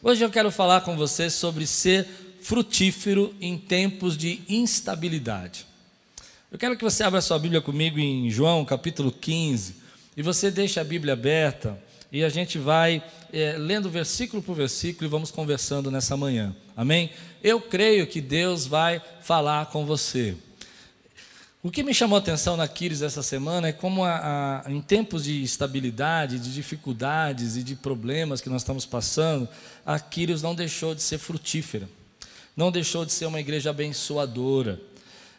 Hoje eu quero falar com você sobre ser frutífero em tempos de instabilidade. Eu quero que você abra sua Bíblia comigo em João capítulo 15 e você deixe a Bíblia aberta e a gente vai é, lendo versículo por versículo e vamos conversando nessa manhã. Amém? Eu creio que Deus vai falar com você. O que me chamou a atenção na Quiris essa semana é como, a, a, em tempos de instabilidade, de dificuldades e de problemas que nós estamos passando, a Quiris não deixou de ser frutífera, não deixou de ser uma igreja abençoadora.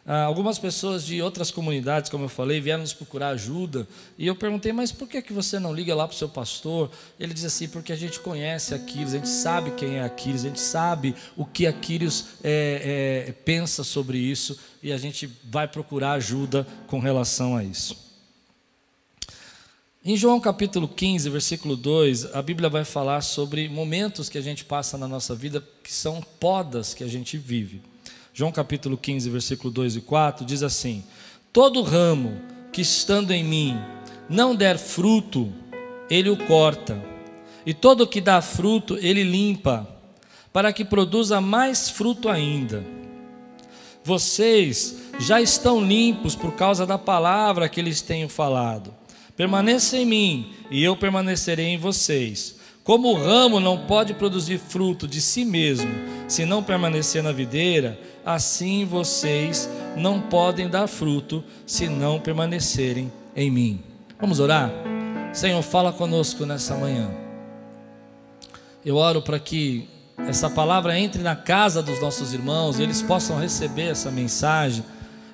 Ah, algumas pessoas de outras comunidades, como eu falei, vieram nos procurar ajuda. E eu perguntei, mas por que, que você não liga lá para o seu pastor? Ele diz assim, porque a gente conhece Aquiles, a gente sabe quem é Aquiles, a gente sabe o que Aquiles é, é, pensa sobre isso. E a gente vai procurar ajuda com relação a isso. Em João capítulo 15, versículo 2, a Bíblia vai falar sobre momentos que a gente passa na nossa vida que são podas que a gente vive. João capítulo 15, versículo 2 e 4 diz assim: Todo ramo que estando em mim não der fruto, ele o corta, e todo que dá fruto, ele limpa, para que produza mais fruto ainda. Vocês já estão limpos por causa da palavra que lhes tenho falado. Permaneça em mim, e eu permanecerei em vocês. Como o ramo não pode produzir fruto de si mesmo, se não permanecer na videira, assim vocês não podem dar fruto se não permanecerem em mim. Vamos orar? Senhor, fala conosco nessa manhã. Eu oro para que essa palavra entre na casa dos nossos irmãos, e eles possam receber essa mensagem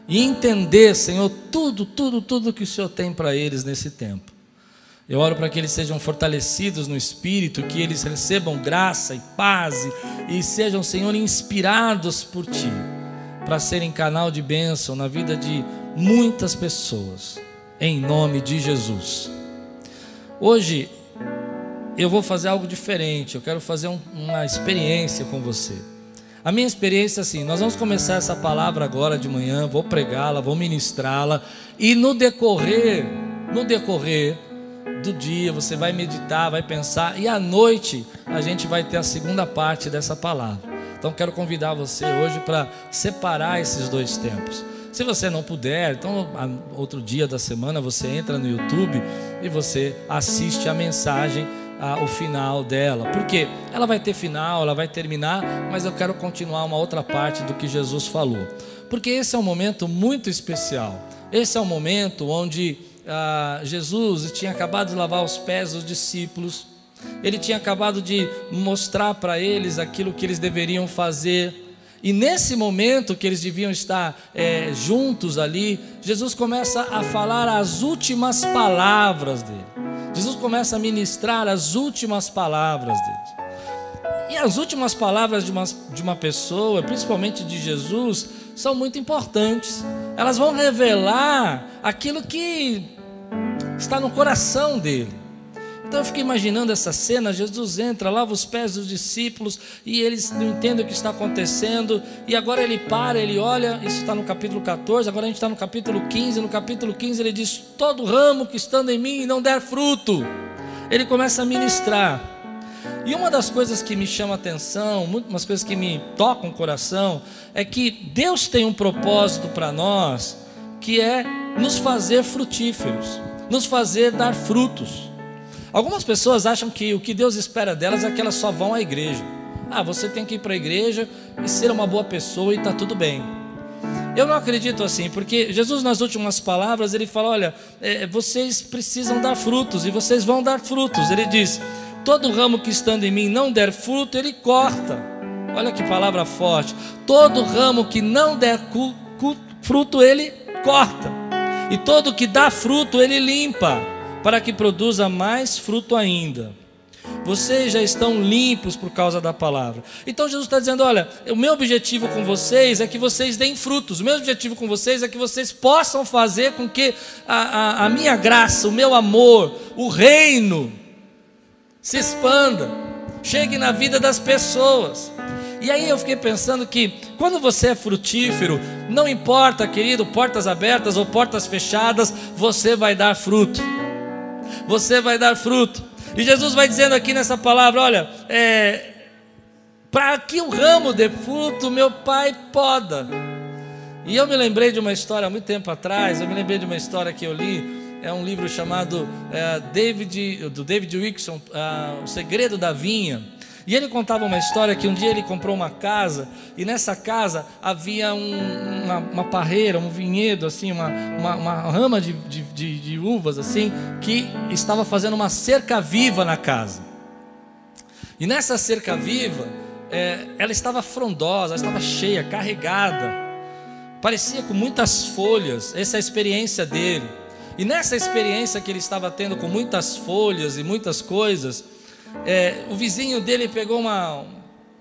e entender, Senhor, tudo, tudo, tudo que o Senhor tem para eles nesse tempo. Eu oro para que eles sejam fortalecidos no espírito, que eles recebam graça e paz e, sejam, Senhor, inspirados por Ti, para serem canal de bênção na vida de muitas pessoas, em nome de Jesus. Hoje eu vou fazer algo diferente, eu quero fazer um, uma experiência com você. A minha experiência é assim: nós vamos começar essa palavra agora de manhã, vou pregá-la, vou ministrá-la, e no decorrer, no decorrer, do dia, você vai meditar, vai pensar, e à noite a gente vai ter a segunda parte dessa palavra. Então quero convidar você hoje para separar esses dois tempos. Se você não puder, então outro dia da semana você entra no YouTube e você assiste a mensagem o final dela. Porque ela vai ter final, ela vai terminar, mas eu quero continuar uma outra parte do que Jesus falou. Porque esse é um momento muito especial. Esse é um momento onde ah, Jesus tinha acabado de lavar os pés dos discípulos, ele tinha acabado de mostrar para eles aquilo que eles deveriam fazer. E nesse momento que eles deviam estar é, juntos ali, Jesus começa a falar as últimas palavras dele. Jesus começa a ministrar as últimas palavras dele. E as últimas palavras de uma, de uma pessoa, principalmente de Jesus, são muito importantes. Elas vão revelar aquilo que está no coração dele. Então eu fiquei imaginando essa cena: Jesus entra, lava os pés dos discípulos e eles não entendem o que está acontecendo. E agora ele para, ele olha. Isso está no capítulo 14. Agora a gente está no capítulo 15. No capítulo 15 ele diz: Todo ramo que estando em mim não der fruto. Ele começa a ministrar. E uma das coisas que me chama atenção, umas coisas que me tocam o coração, é que Deus tem um propósito para nós, que é nos fazer frutíferos nos fazer dar frutos. Algumas pessoas acham que o que Deus espera delas é que elas só vão à igreja. Ah, você tem que ir para a igreja e ser uma boa pessoa e está tudo bem. Eu não acredito assim, porque Jesus, nas últimas palavras, ele fala: Olha, é, vocês precisam dar frutos e vocês vão dar frutos. Ele diz: Todo ramo que estando em mim não der fruto, ele corta. Olha que palavra forte. Todo ramo que não der fruto, ele corta e todo que dá fruto ele limpa, para que produza mais fruto ainda. Vocês já estão limpos por causa da palavra. Então Jesus está dizendo: olha, o meu objetivo com vocês é que vocês deem frutos. O meu objetivo com vocês é que vocês possam fazer com que a, a, a minha graça, o meu amor, o reino se expanda, chegue na vida das pessoas. E aí eu fiquei pensando que quando você é frutífero, não importa, querido, portas abertas ou portas fechadas, você vai dar fruto. Você vai dar fruto. E Jesus vai dizendo aqui nessa palavra: olha, é, Para que o ramo dê fruto, meu pai poda. E eu me lembrei de uma história há muito tempo atrás, eu me lembrei de uma história que eu li, é um livro chamado é, David, do David Wilson, uh, O Segredo da Vinha. E ele contava uma história que um dia ele comprou uma casa e nessa casa havia um, uma, uma, parreira, um vinhedo, assim, uma, uma, uma rama de, de, de, de uvas, assim, que estava fazendo uma cerca viva na casa. E nessa cerca viva, é, ela estava frondosa, ela estava cheia, carregada, parecia com muitas folhas. Essa é a experiência dele. E nessa experiência que ele estava tendo com muitas folhas e muitas coisas, é, o vizinho dele pegou uma,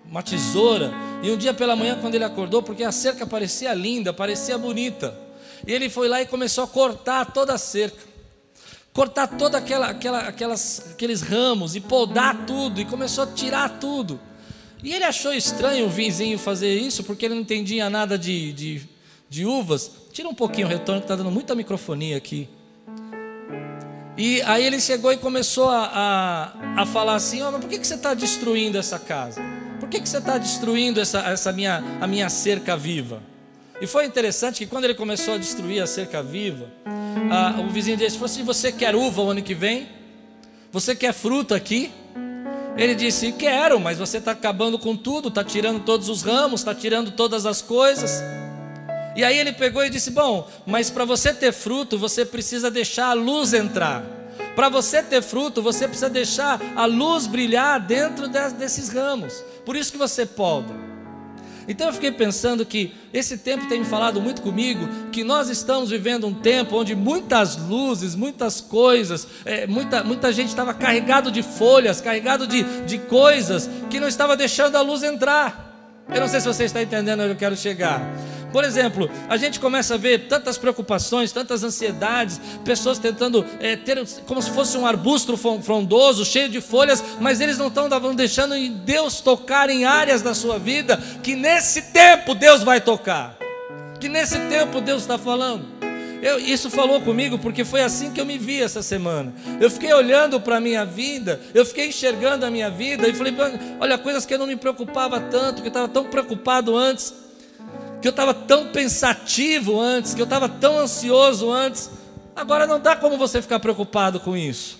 uma tesoura e um dia pela manhã, quando ele acordou, porque a cerca parecia linda, parecia bonita, e ele foi lá e começou a cortar toda a cerca, cortar toda aquela, aquela, aquelas, aqueles ramos e podar tudo e começou a tirar tudo. E ele achou estranho o vizinho fazer isso, porque ele não entendia nada de, de, de uvas. Tira um pouquinho o retorno, que está dando muita microfonia aqui. E aí ele chegou e começou a, a, a falar assim: oh, mas por que, que você está destruindo essa casa? Por que, que você está destruindo essa, essa minha, a minha cerca viva? E foi interessante que quando ele começou a destruir a cerca viva, a, o vizinho falou assim: Você quer uva o ano que vem? Você quer fruta aqui? Ele disse: Quero, mas você está acabando com tudo, está tirando todos os ramos, está tirando todas as coisas. E aí ele pegou e disse: Bom, mas para você ter fruto, você precisa deixar a luz entrar. Para você ter fruto, você precisa deixar a luz brilhar dentro desses ramos. Por isso que você poda. Então eu fiquei pensando que esse tempo tem me falado muito comigo, que nós estamos vivendo um tempo onde muitas luzes, muitas coisas, é, muita, muita gente estava carregado de folhas, carregado de, de coisas que não estava deixando a luz entrar. Eu não sei se você está entendendo onde eu quero chegar. Por exemplo, a gente começa a ver tantas preocupações, tantas ansiedades, pessoas tentando é, ter como se fosse um arbusto frondoso, cheio de folhas, mas eles não estão deixando Deus tocar em áreas da sua vida que nesse tempo Deus vai tocar, que nesse tempo Deus está falando. Eu, isso falou comigo porque foi assim que eu me vi essa semana. Eu fiquei olhando para a minha vida, eu fiquei enxergando a minha vida e falei: olha, coisas que eu não me preocupava tanto, que eu estava tão preocupado antes que eu estava tão pensativo antes, que eu estava tão ansioso antes. Agora não dá como você ficar preocupado com isso.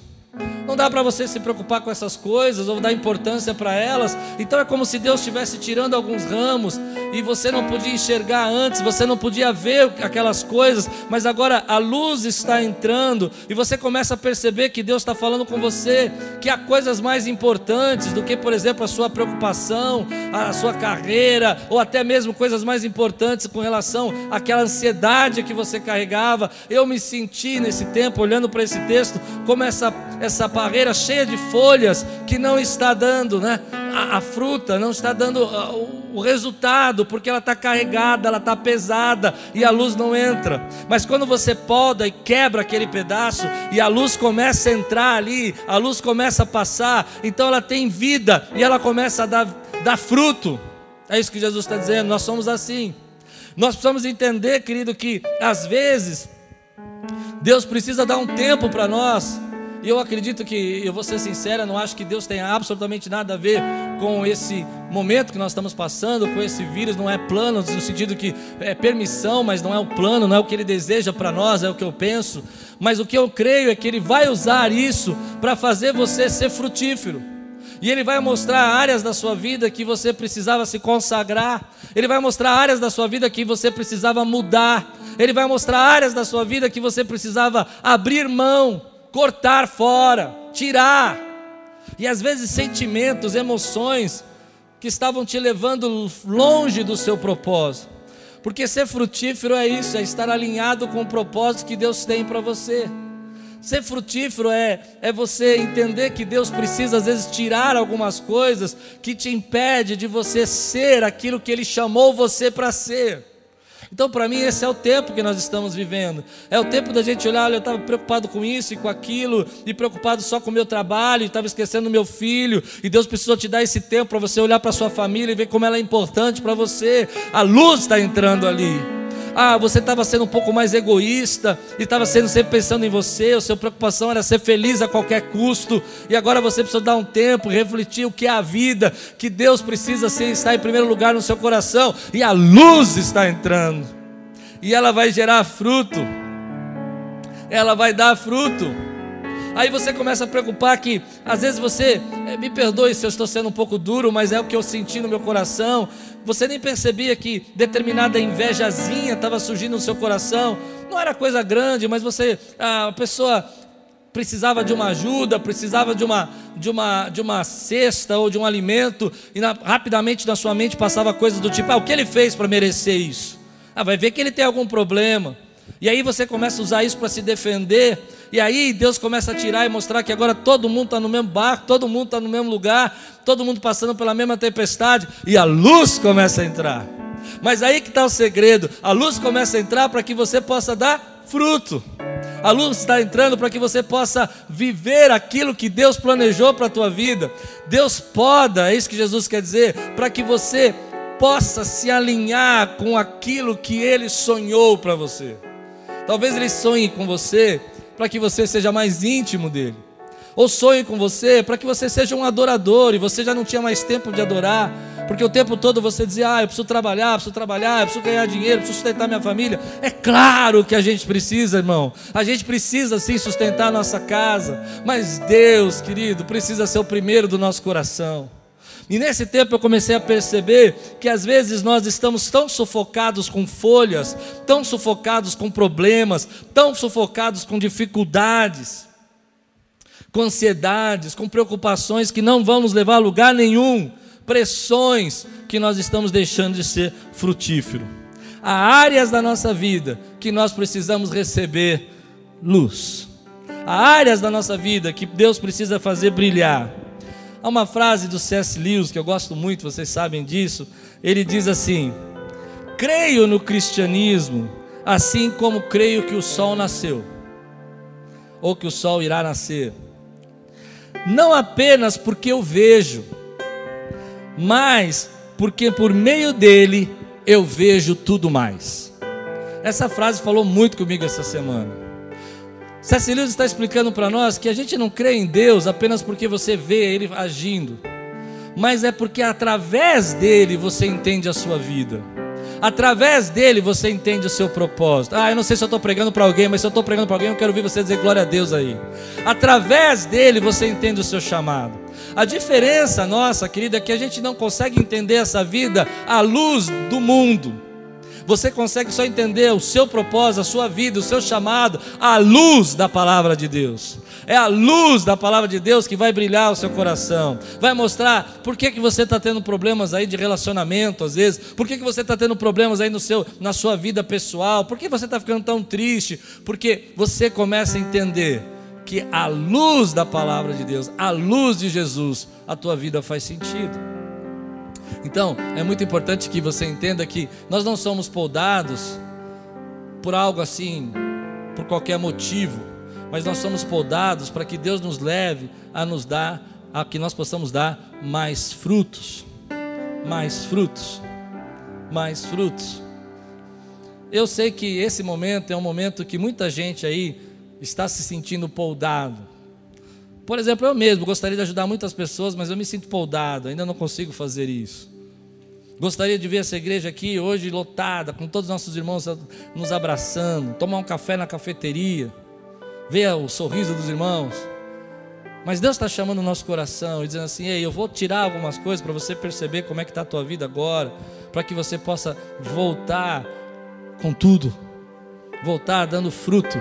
Não dá para você se preocupar com essas coisas ou dar importância para elas. Então é como se Deus estivesse tirando alguns ramos e você não podia enxergar antes, você não podia ver aquelas coisas, mas agora a luz está entrando e você começa a perceber que Deus está falando com você que há coisas mais importantes do que, por exemplo, a sua preocupação, a sua carreira ou até mesmo coisas mais importantes com relação àquela ansiedade que você carregava. Eu me senti nesse tempo olhando para esse texto como essa essa parreira cheia de folhas que não está dando, né? A, a fruta não está dando o, o porque ela está carregada, ela está pesada e a luz não entra. Mas quando você poda e quebra aquele pedaço e a luz começa a entrar ali, a luz começa a passar, então ela tem vida e ela começa a dar, dar fruto. É isso que Jesus está dizendo, nós somos assim. Nós precisamos entender, querido, que às vezes Deus precisa dar um tempo para nós e eu acredito que, eu vou ser sincera, não acho que Deus tenha absolutamente nada a ver com esse momento que nós estamos passando, com esse vírus, não é plano, no sentido que é permissão, mas não é o plano, não é o que Ele deseja para nós, é o que eu penso. Mas o que eu creio é que Ele vai usar isso para fazer você ser frutífero. E Ele vai mostrar áreas da sua vida que você precisava se consagrar. Ele vai mostrar áreas da sua vida que você precisava mudar. Ele vai mostrar áreas da sua vida que você precisava abrir mão cortar fora, tirar. E às vezes sentimentos, emoções que estavam te levando longe do seu propósito. Porque ser frutífero é isso, é estar alinhado com o propósito que Deus tem para você. Ser frutífero é, é você entender que Deus precisa às vezes tirar algumas coisas que te impede de você ser aquilo que Ele chamou você para ser. Então, para mim, esse é o tempo que nós estamos vivendo. É o tempo da gente olhar, olha, eu estava preocupado com isso e com aquilo, e preocupado só com o meu trabalho, estava esquecendo o meu filho, e Deus precisou te dar esse tempo para você olhar para sua família e ver como ela é importante para você. A luz está entrando ali. Ah, você estava sendo um pouco mais egoísta e estava sendo sempre pensando em você, a sua preocupação era ser feliz a qualquer custo, e agora você precisa dar um tempo refletir o que é a vida, que Deus precisa ser, estar em primeiro lugar no seu coração, e a luz está entrando, e ela vai gerar fruto, ela vai dar fruto. Aí você começa a preocupar que às vezes você, eh, me perdoe se eu estou sendo um pouco duro, mas é o que eu senti no meu coração. Você nem percebia que determinada invejazinha estava surgindo no seu coração. Não era coisa grande, mas você, a pessoa precisava de uma ajuda, precisava de uma, de uma, de uma cesta ou de um alimento, e na, rapidamente na sua mente passava coisas do tipo: ah, o que ele fez para merecer isso? Ah, vai ver que ele tem algum problema. E aí você começa a usar isso para se defender. E aí Deus começa a tirar e mostrar que agora todo mundo está no mesmo barco, todo mundo está no mesmo lugar, todo mundo passando pela mesma tempestade. E a luz começa a entrar. Mas aí que está o segredo: a luz começa a entrar para que você possa dar fruto. A luz está entrando para que você possa viver aquilo que Deus planejou para a tua vida. Deus poda, é isso que Jesus quer dizer, para que você possa se alinhar com aquilo que Ele sonhou para você. Talvez ele sonhe com você para que você seja mais íntimo dele. Ou sonhe com você para que você seja um adorador e você já não tinha mais tempo de adorar, porque o tempo todo você dizia: "Ah, eu preciso trabalhar, preciso trabalhar, eu preciso ganhar dinheiro, preciso sustentar minha família". É claro que a gente precisa, irmão. A gente precisa sim sustentar a nossa casa, mas Deus, querido, precisa ser o primeiro do nosso coração. E nesse tempo eu comecei a perceber que às vezes nós estamos tão sufocados com folhas, tão sufocados com problemas, tão sufocados com dificuldades, com ansiedades, com preocupações que não vão nos levar a lugar nenhum, pressões que nós estamos deixando de ser frutífero. Há áreas da nossa vida que nós precisamos receber luz. Há áreas da nossa vida que Deus precisa fazer brilhar. Há uma frase do C.S. Lewis que eu gosto muito, vocês sabem disso. Ele diz assim: Creio no cristianismo, assim como creio que o sol nasceu, ou que o sol irá nascer. Não apenas porque eu vejo, mas porque por meio dele eu vejo tudo mais. Essa frase falou muito comigo essa semana. C.S. Lewis está explicando para nós que a gente não crê em Deus apenas porque você vê Ele agindo, mas é porque através dele você entende a sua vida. Através dele você entende o seu propósito. Ah, eu não sei se eu estou pregando para alguém, mas se eu estou pregando para alguém, eu quero ouvir você dizer glória a Deus aí. Através dele você entende o seu chamado. A diferença nossa, querida, é que a gente não consegue entender essa vida à luz do mundo. Você consegue só entender o seu propósito, a sua vida, o seu chamado, à luz da palavra de Deus. É a luz da palavra de Deus que vai brilhar o seu coração, vai mostrar por que, que você está tendo problemas aí de relacionamento, às vezes, por que, que você está tendo problemas aí no seu, na sua vida pessoal, por que você está ficando tão triste, porque você começa a entender que a luz da palavra de Deus, a luz de Jesus, a tua vida faz sentido. Então, é muito importante que você entenda que nós não somos podados por algo assim, por qualquer motivo, mas nós somos podados para que Deus nos leve a nos dar, a que nós possamos dar mais frutos, mais frutos, mais frutos. Eu sei que esse momento é um momento que muita gente aí está se sentindo poldado. Por exemplo, eu mesmo gostaria de ajudar muitas pessoas, mas eu me sinto poldado, ainda não consigo fazer isso. Gostaria de ver essa igreja aqui hoje lotada, com todos os nossos irmãos nos abraçando, tomar um café na cafeteria, ver o sorriso dos irmãos. Mas Deus está chamando o nosso coração e dizendo assim: Ei, eu vou tirar algumas coisas para você perceber como é que está a tua vida agora, para que você possa voltar com tudo, voltar dando fruto,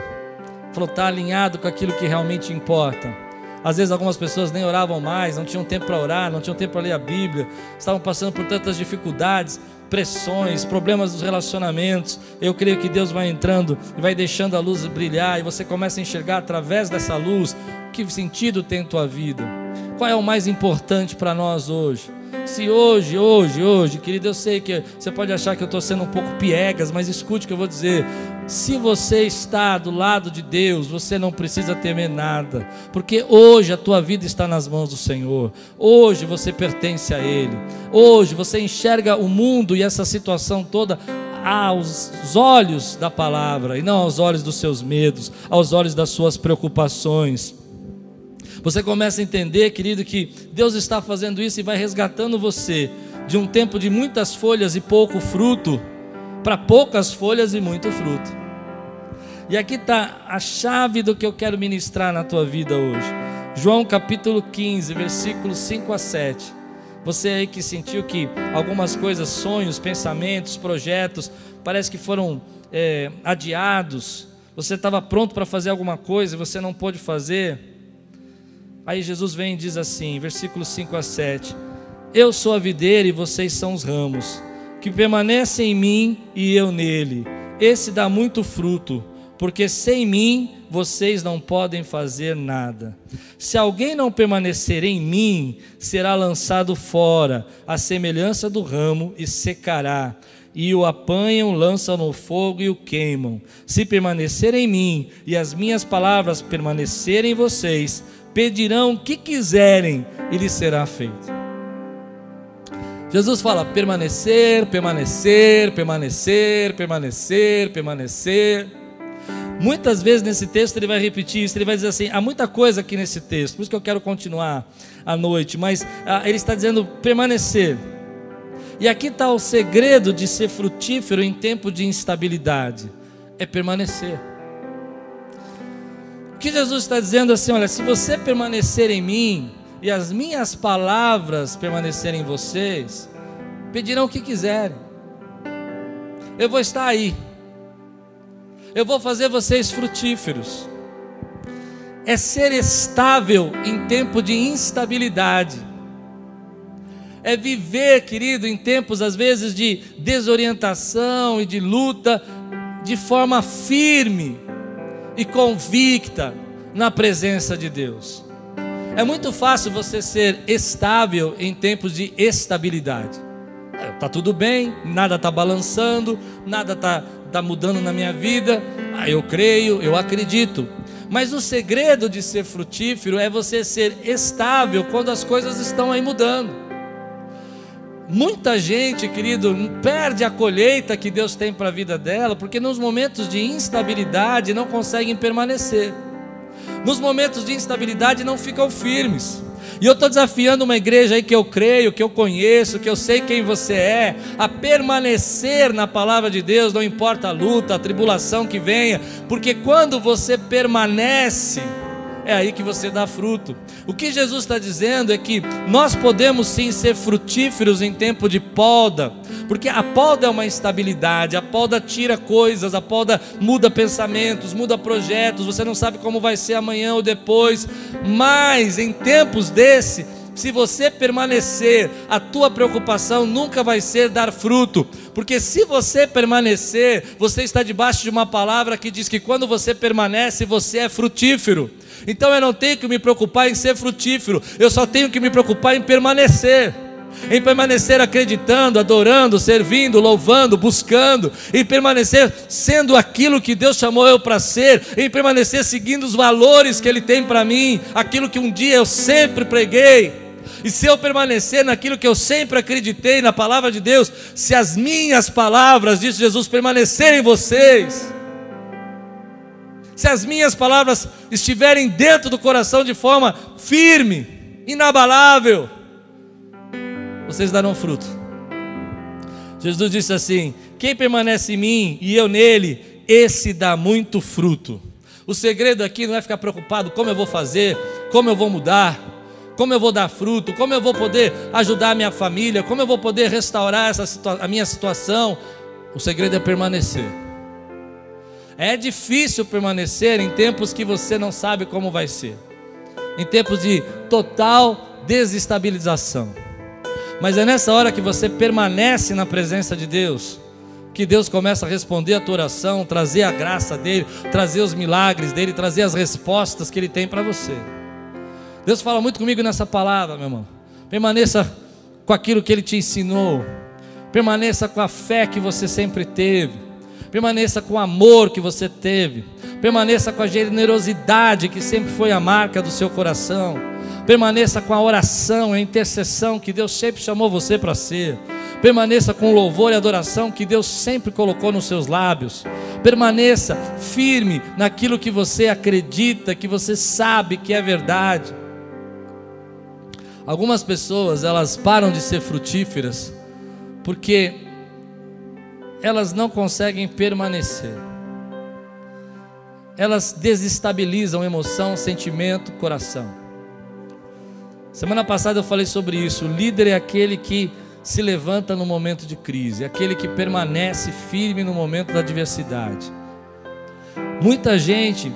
voltar alinhado com aquilo que realmente importa. Às vezes algumas pessoas nem oravam mais, não tinham tempo para orar, não tinham tempo para ler a Bíblia, estavam passando por tantas dificuldades, pressões, problemas dos relacionamentos. Eu creio que Deus vai entrando e vai deixando a luz brilhar e você começa a enxergar através dessa luz que sentido tem tua vida. Qual é o mais importante para nós hoje? Se hoje, hoje, hoje, querido, eu sei que você pode achar que eu estou sendo um pouco piegas, mas escute o que eu vou dizer. Se você está do lado de Deus, você não precisa temer nada, porque hoje a tua vida está nas mãos do Senhor. Hoje você pertence a Ele. Hoje você enxerga o mundo e essa situação toda aos olhos da palavra e não aos olhos dos seus medos, aos olhos das suas preocupações. Você começa a entender, querido, que Deus está fazendo isso e vai resgatando você de um tempo de muitas folhas e pouco fruto para poucas folhas e muito fruto. E aqui está a chave do que eu quero ministrar na tua vida hoje. João capítulo 15, versículos 5 a 7. Você aí que sentiu que algumas coisas, sonhos, pensamentos, projetos, parece que foram é, adiados. Você estava pronto para fazer alguma coisa e você não pôde fazer. Aí Jesus vem e diz assim, versículos 5 a 7: Eu sou a videira e vocês são os ramos, que permanecem em mim e eu nele. Esse dá muito fruto, porque sem mim vocês não podem fazer nada. Se alguém não permanecer em mim, será lançado fora, à semelhança do ramo, e secará. E o apanham, lançam no fogo e o queimam. Se permanecer em mim e as minhas palavras permanecerem em vocês, pedirão o que quiserem e lhes será feito. Jesus fala permanecer, permanecer, permanecer, permanecer, permanecer. Muitas vezes nesse texto ele vai repetir isso, ele vai dizer assim: há muita coisa aqui nesse texto, por isso que eu quero continuar à noite, mas ah, ele está dizendo permanecer. E aqui está o segredo de ser frutífero em tempo de instabilidade: é permanecer. O que Jesus está dizendo assim: olha, se você permanecer em mim e as minhas palavras permanecerem em vocês, pedirão o que quiserem, eu vou estar aí eu vou fazer vocês frutíferos. É ser estável em tempo de instabilidade. É viver, querido, em tempos às vezes de desorientação e de luta, de forma firme e convicta na presença de Deus. É muito fácil você ser estável em tempos de estabilidade. Está tudo bem, nada está balançando, nada está está mudando na minha vida, ah, eu creio, eu acredito. Mas o segredo de ser frutífero é você ser estável quando as coisas estão aí mudando. Muita gente, querido, perde a colheita que Deus tem para a vida dela, porque nos momentos de instabilidade não conseguem permanecer. Nos momentos de instabilidade não ficam firmes. E eu estou desafiando uma igreja aí que eu creio, que eu conheço, que eu sei quem você é, a permanecer na palavra de Deus, não importa a luta, a tribulação que venha, porque quando você permanece, é aí que você dá fruto. O que Jesus está dizendo é que nós podemos sim ser frutíferos em tempo de poda, porque a poda é uma instabilidade, a poda tira coisas, a poda muda pensamentos, muda projetos, você não sabe como vai ser amanhã ou depois, mas em tempos desse, se você permanecer, a tua preocupação nunca vai ser dar fruto, porque se você permanecer, você está debaixo de uma palavra que diz que quando você permanece, você é frutífero. Então eu não tenho que me preocupar em ser frutífero, eu só tenho que me preocupar em permanecer. Em permanecer acreditando, adorando, servindo, louvando, buscando, em permanecer sendo aquilo que Deus chamou eu para ser, em permanecer seguindo os valores que Ele tem para mim, aquilo que um dia eu sempre preguei. E se eu permanecer naquilo que eu sempre acreditei na palavra de Deus, se as minhas palavras, disse Jesus, permanecerem em vocês, se as minhas palavras estiverem dentro do coração de forma firme, inabalável, vocês darão fruto. Jesus disse assim: Quem permanece em mim e eu nele, esse dá muito fruto. O segredo aqui não é ficar preocupado como eu vou fazer, como eu vou mudar, como eu vou dar fruto, como eu vou poder ajudar a minha família, como eu vou poder restaurar essa a minha situação. O segredo é permanecer. É difícil permanecer em tempos que você não sabe como vai ser, em tempos de total desestabilização. Mas é nessa hora que você permanece na presença de Deus, que Deus começa a responder a tua oração, trazer a graça dele, trazer os milagres dele, trazer as respostas que ele tem para você. Deus fala muito comigo nessa palavra, meu irmão. Permaneça com aquilo que ele te ensinou. Permaneça com a fé que você sempre teve. Permaneça com o amor que você teve. Permaneça com a generosidade que sempre foi a marca do seu coração Permaneça com a oração, a intercessão que Deus sempre chamou você para ser. Permaneça com o louvor e adoração que Deus sempre colocou nos seus lábios. Permaneça firme naquilo que você acredita, que você sabe que é verdade. Algumas pessoas, elas param de ser frutíferas porque elas não conseguem permanecer. Elas desestabilizam emoção, sentimento, coração. Semana passada eu falei sobre isso. O líder é aquele que se levanta no momento de crise, aquele que permanece firme no momento da adversidade. Muita gente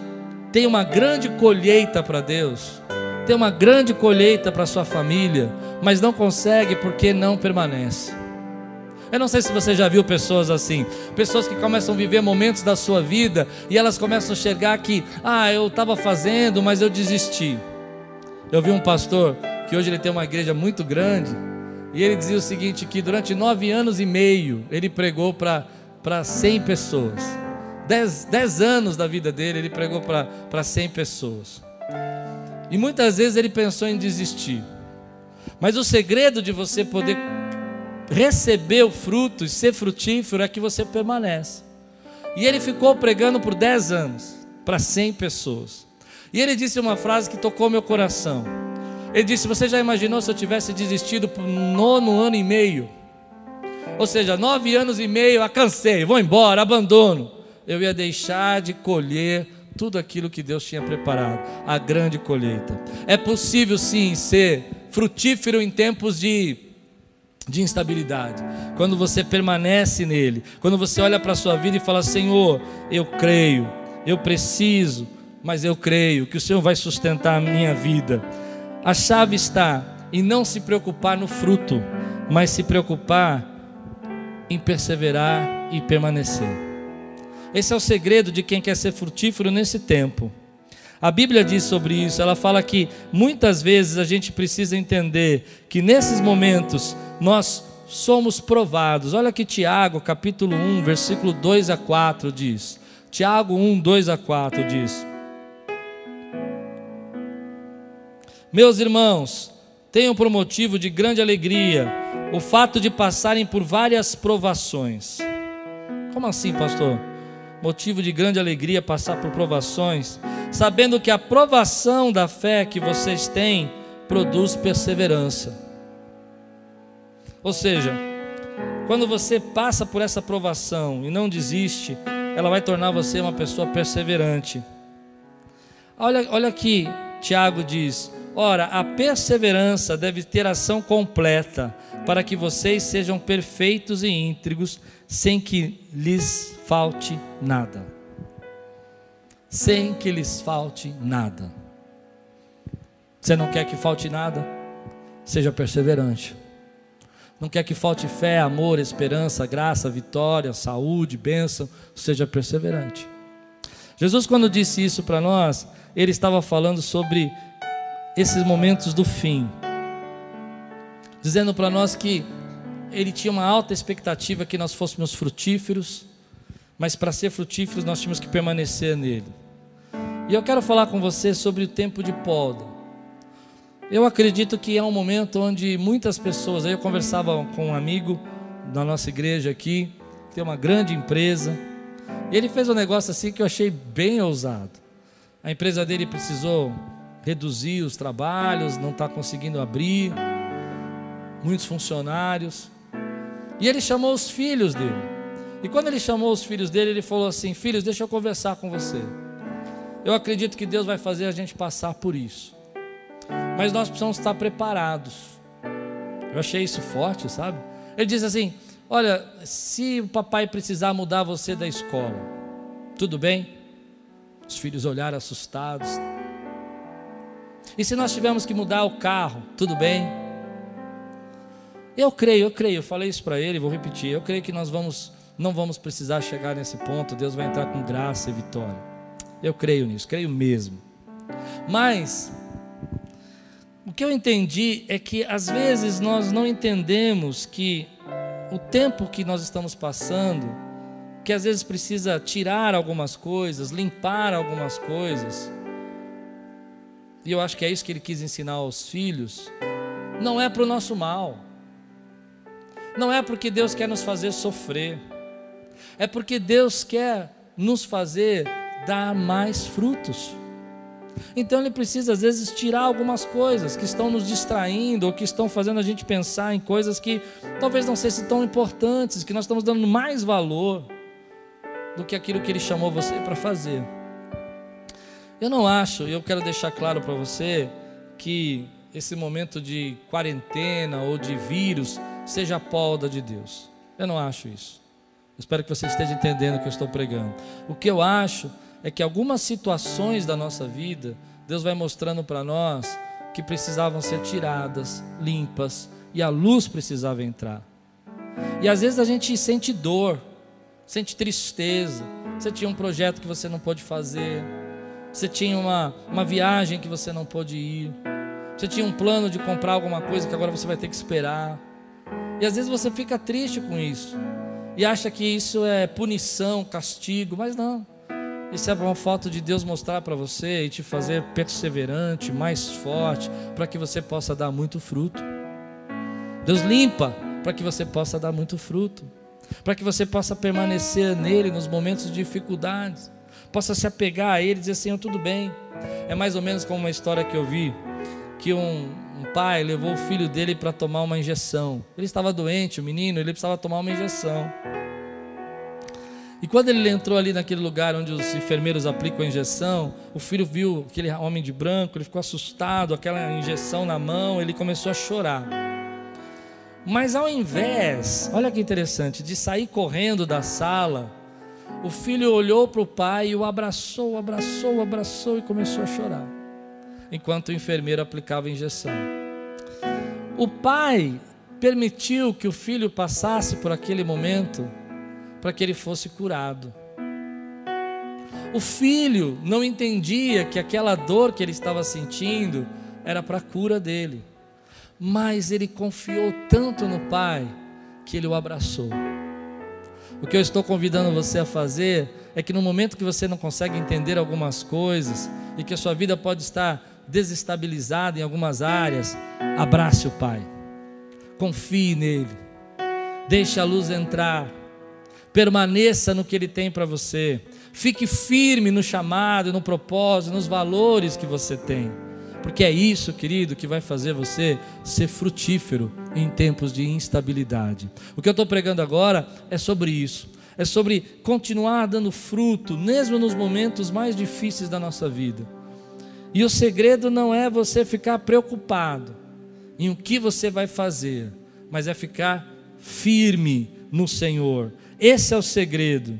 tem uma grande colheita para Deus, tem uma grande colheita para sua família, mas não consegue porque não permanece. Eu não sei se você já viu pessoas assim, pessoas que começam a viver momentos da sua vida e elas começam a enxergar que, ah, eu estava fazendo, mas eu desisti. Eu vi um pastor que hoje ele tem uma igreja muito grande e ele dizia o seguinte: que durante nove anos e meio ele pregou para cem pessoas. Dez, dez anos da vida dele ele pregou para cem pessoas. E muitas vezes ele pensou em desistir. Mas o segredo de você poder receber o fruto e ser frutífero é que você permanece. E ele ficou pregando por 10 anos para 100 pessoas. E ele disse uma frase que tocou meu coração. Ele disse: Você já imaginou se eu tivesse desistido por nono ano e meio? Ou seja, nove anos e meio, ah, cansei, vou embora, abandono. Eu ia deixar de colher tudo aquilo que Deus tinha preparado, a grande colheita. É possível sim ser frutífero em tempos de de instabilidade. Quando você permanece nele, quando você olha para a sua vida e fala: Senhor, eu creio, eu preciso, mas eu creio que o Senhor vai sustentar a minha vida. A chave está em não se preocupar no fruto, mas se preocupar em perseverar e permanecer. Esse é o segredo de quem quer ser frutífero nesse tempo. A Bíblia diz sobre isso, ela fala que muitas vezes a gente precisa entender que nesses momentos nós somos provados. Olha que Tiago, capítulo 1, versículo 2 a 4 diz. Tiago 1, 2 a 4 diz: Meus irmãos, tenham por motivo de grande alegria o fato de passarem por várias provações. Como assim, pastor? Motivo de grande alegria passar por provações, sabendo que a provação da fé que vocês têm produz perseverança. Ou seja, quando você passa por essa provação e não desiste, ela vai tornar você uma pessoa perseverante. Olha, olha aqui, Tiago diz: Ora, a perseverança deve ter ação completa, para que vocês sejam perfeitos e íntegros, sem que lhes falte nada. Sem que lhes falte nada. Você não quer que falte nada? Seja perseverante. Não quer que falte fé, amor, esperança, graça, vitória, saúde, bênção, seja perseverante. Jesus, quando disse isso para nós, ele estava falando sobre esses momentos do fim, dizendo para nós que ele tinha uma alta expectativa que nós fôssemos frutíferos, mas para ser frutíferos nós tínhamos que permanecer nele. E eu quero falar com você sobre o tempo de poda. Eu acredito que é um momento onde muitas pessoas, aí eu conversava com um amigo da nossa igreja aqui, que tem uma grande empresa, e ele fez um negócio assim que eu achei bem ousado. A empresa dele precisou reduzir os trabalhos, não está conseguindo abrir, muitos funcionários, e ele chamou os filhos dele. E quando ele chamou os filhos dele, ele falou assim: Filhos, deixa eu conversar com você. Eu acredito que Deus vai fazer a gente passar por isso mas nós precisamos estar preparados. Eu achei isso forte, sabe? Ele diz assim: Olha, se o papai precisar mudar você da escola, tudo bem? Os filhos olharam assustados. E se nós tivermos que mudar o carro, tudo bem? Eu creio, eu creio, eu falei isso para ele, vou repetir. Eu creio que nós vamos, não vamos precisar chegar nesse ponto. Deus vai entrar com graça e vitória. Eu creio nisso, creio mesmo. Mas o que eu entendi é que às vezes nós não entendemos que o tempo que nós estamos passando, que às vezes precisa tirar algumas coisas, limpar algumas coisas, e eu acho que é isso que ele quis ensinar aos filhos, não é para o nosso mal, não é porque Deus quer nos fazer sofrer, é porque Deus quer nos fazer dar mais frutos. Então ele precisa às vezes tirar algumas coisas que estão nos distraindo ou que estão fazendo a gente pensar em coisas que talvez não sejam tão importantes, que nós estamos dando mais valor do que aquilo que ele chamou você para fazer. Eu não acho, e eu quero deixar claro para você que esse momento de quarentena ou de vírus seja a polda de Deus. Eu não acho isso. Espero que você esteja entendendo o que eu estou pregando. O que eu acho é que algumas situações da nossa vida, Deus vai mostrando para nós que precisavam ser tiradas, limpas, e a luz precisava entrar. E às vezes a gente sente dor, sente tristeza. Você tinha um projeto que você não pôde fazer, você tinha uma, uma viagem que você não pôde ir, você tinha um plano de comprar alguma coisa que agora você vai ter que esperar. E às vezes você fica triste com isso e acha que isso é punição, castigo, mas não. Isso é uma foto de Deus mostrar para você e te fazer perseverante, mais forte, para que você possa dar muito fruto. Deus limpa para que você possa dar muito fruto, para que você possa permanecer nele nos momentos de dificuldades, possa se apegar a ele e dizer assim: tudo bem. É mais ou menos como uma história que eu vi, que um pai levou o filho dele para tomar uma injeção. Ele estava doente, o menino, ele precisava tomar uma injeção. E quando ele entrou ali naquele lugar onde os enfermeiros aplicam a injeção, o filho viu aquele homem de branco, ele ficou assustado, aquela injeção na mão, ele começou a chorar. Mas ao invés, olha que interessante, de sair correndo da sala, o filho olhou para o pai e o abraçou, abraçou, abraçou e começou a chorar, enquanto o enfermeiro aplicava a injeção. O pai permitiu que o filho passasse por aquele momento para que ele fosse curado. O filho não entendia que aquela dor que ele estava sentindo era para a cura dele, mas ele confiou tanto no pai que ele o abraçou. O que eu estou convidando você a fazer é que no momento que você não consegue entender algumas coisas e que a sua vida pode estar desestabilizada em algumas áreas, abrace o Pai, confie nele, deixe a luz entrar, permaneça no que Ele tem para você, fique firme no chamado, no propósito, nos valores que você tem, porque é isso, querido, que vai fazer você ser frutífero em tempos de instabilidade. O que eu estou pregando agora é sobre isso, é sobre continuar dando fruto, mesmo nos momentos mais difíceis da nossa vida. E o segredo não é você ficar preocupado em o que você vai fazer, mas é ficar firme no Senhor, esse é o segredo.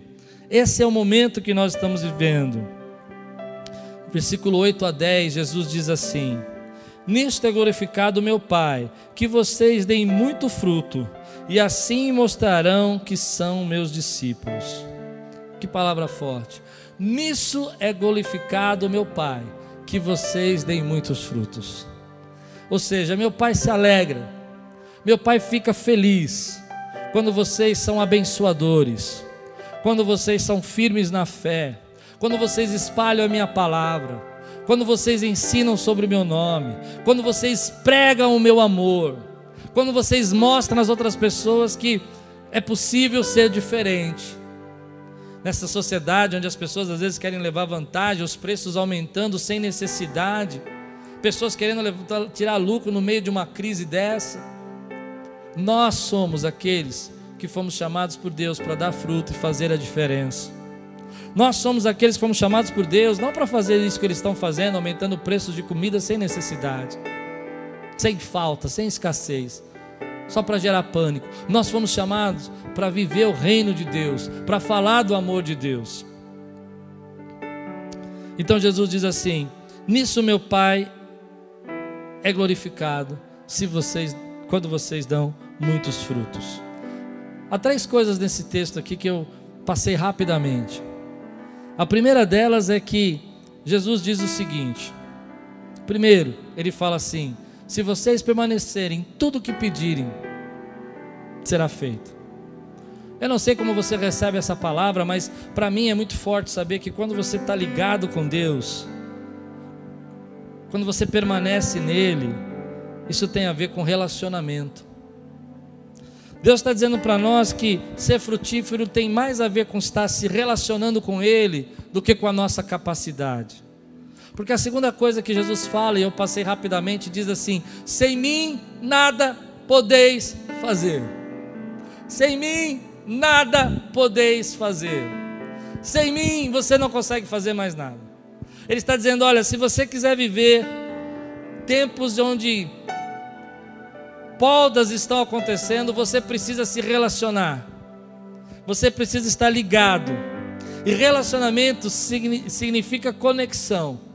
Esse é o momento que nós estamos vivendo. Versículo 8 a 10, Jesus diz assim: Nisto é glorificado meu Pai, que vocês deem muito fruto, e assim mostrarão que são meus discípulos. Que palavra forte. Nisso é glorificado meu Pai, que vocês deem muitos frutos. Ou seja, meu Pai se alegra, meu Pai fica feliz quando vocês são abençoadores, quando vocês são firmes na fé, quando vocês espalham a minha palavra, quando vocês ensinam sobre o meu nome, quando vocês pregam o meu amor, quando vocês mostram às outras pessoas que é possível ser diferente. Nessa sociedade onde as pessoas às vezes querem levar vantagem, os preços aumentando sem necessidade, pessoas querendo tirar lucro no meio de uma crise dessa. Nós somos aqueles que fomos chamados por Deus para dar fruto e fazer a diferença. Nós somos aqueles que fomos chamados por Deus não para fazer isso que eles estão fazendo, aumentando preços de comida sem necessidade, sem falta, sem escassez, só para gerar pânico. Nós fomos chamados para viver o reino de Deus, para falar do amor de Deus. Então Jesus diz assim: Nisso meu Pai é glorificado, se vocês quando vocês dão muitos frutos. Há três coisas nesse texto aqui que eu passei rapidamente. A primeira delas é que Jesus diz o seguinte: primeiro, ele fala assim: se vocês permanecerem, tudo o que pedirem será feito. Eu não sei como você recebe essa palavra, mas para mim é muito forte saber que quando você está ligado com Deus, quando você permanece nele, isso tem a ver com relacionamento. Deus está dizendo para nós que ser frutífero tem mais a ver com estar se relacionando com Ele do que com a nossa capacidade. Porque a segunda coisa que Jesus fala, e eu passei rapidamente, diz assim: sem mim nada podeis fazer. Sem mim nada podeis fazer. Sem mim você não consegue fazer mais nada. Ele está dizendo: olha, se você quiser viver tempos onde podas estão acontecendo, você precisa se relacionar. Você precisa estar ligado. E relacionamento significa conexão.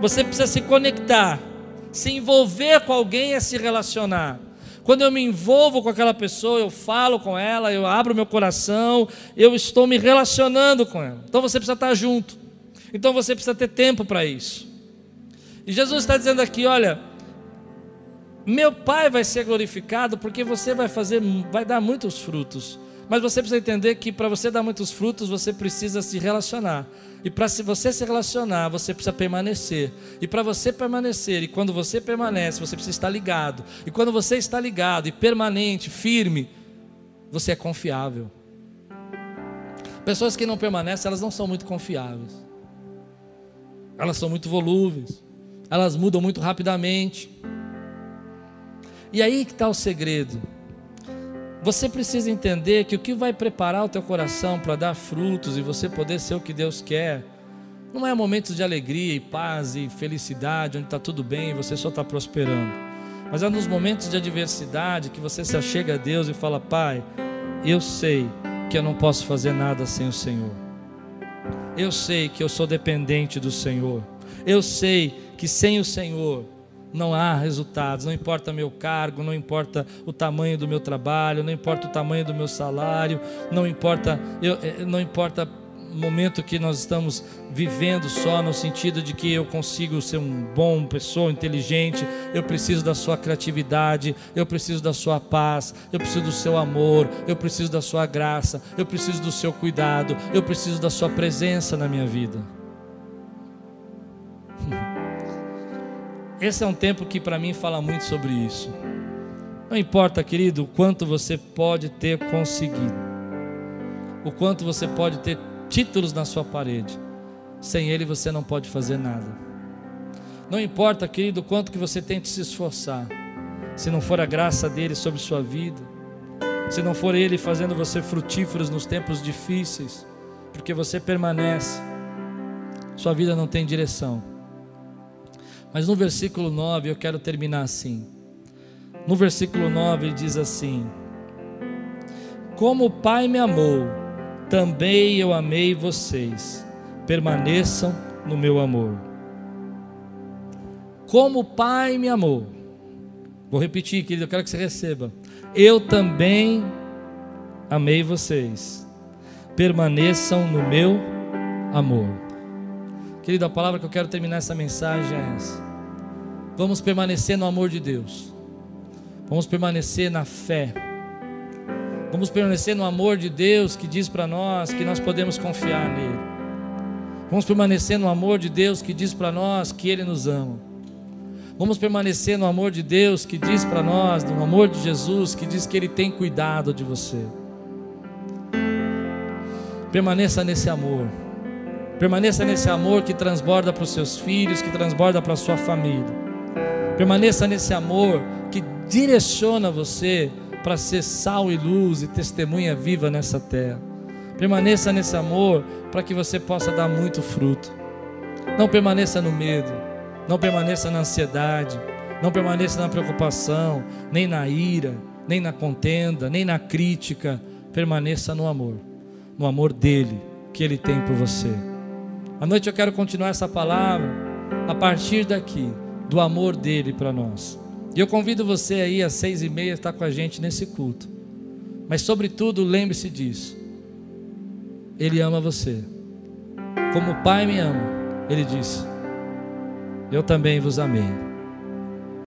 Você precisa se conectar. Se envolver com alguém é se relacionar. Quando eu me envolvo com aquela pessoa, eu falo com ela, eu abro meu coração, eu estou me relacionando com ela. Então você precisa estar junto. Então você precisa ter tempo para isso. E Jesus está dizendo aqui: olha, meu Pai vai ser glorificado porque você vai fazer, vai dar muitos frutos. Mas você precisa entender que para você dar muitos frutos, você precisa se relacionar. E para se você se relacionar, você precisa permanecer. E para você permanecer, e quando você permanece, você precisa estar ligado. E quando você está ligado e permanente, firme, você é confiável. Pessoas que não permanecem, elas não são muito confiáveis. Elas são muito volúveis. Elas mudam muito rapidamente. E aí que está o segredo. Você precisa entender que o que vai preparar o teu coração para dar frutos e você poder ser o que Deus quer, não é momentos de alegria e paz e felicidade, onde está tudo bem e você só está prosperando. Mas é nos momentos de adversidade que você se achega a Deus e fala: Pai, eu sei que eu não posso fazer nada sem o Senhor. Eu sei que eu sou dependente do Senhor. Eu sei que sem o Senhor não há resultados, não importa meu cargo, não importa o tamanho do meu trabalho, não importa o tamanho do meu salário, não importa, eu, eh, não importa o momento que nós estamos vivendo só no sentido de que eu consigo ser um bom pessoa, inteligente, eu preciso da sua criatividade, eu preciso da sua paz, eu preciso do seu amor, eu preciso da sua graça, eu preciso do seu cuidado, eu preciso da sua presença na minha vida. Esse é um tempo que para mim fala muito sobre isso. Não importa, querido, o quanto você pode ter conseguido, o quanto você pode ter títulos na sua parede, sem ele você não pode fazer nada. Não importa, querido, o quanto que você tente se esforçar, se não for a graça dele sobre sua vida, se não for ele fazendo você frutíferos nos tempos difíceis, porque você permanece, sua vida não tem direção. Mas no versículo 9 eu quero terminar assim. No versículo 9 ele diz assim: Como o Pai me amou, também eu amei vocês. Permaneçam no meu amor. Como o Pai me amou. Vou repetir, querido, eu quero que você receba. Eu também amei vocês. Permaneçam no meu amor. Querido, a palavra que eu quero terminar essa mensagem é essa. Vamos permanecer no amor de Deus. Vamos permanecer na fé. Vamos permanecer no amor de Deus que diz para nós que nós podemos confiar nele. Vamos permanecer no amor de Deus que diz para nós que ele nos ama. Vamos permanecer no amor de Deus que diz para nós, no amor de Jesus que diz que ele tem cuidado de você. Permaneça nesse amor. Permaneça nesse amor que transborda para os seus filhos, que transborda para a sua família. Permaneça nesse amor que direciona você para ser sal e luz e testemunha viva nessa terra. Permaneça nesse amor para que você possa dar muito fruto. Não permaneça no medo, não permaneça na ansiedade, não permaneça na preocupação, nem na ira, nem na contenda, nem na crítica. Permaneça no amor, no amor dele que ele tem por você. À noite eu quero continuar essa palavra a partir daqui, do amor dele para nós. E eu convido você aí às seis e meia a estar com a gente nesse culto. Mas sobretudo lembre-se disso. Ele ama você. Como o Pai me ama, ele disse: Eu também vos amei.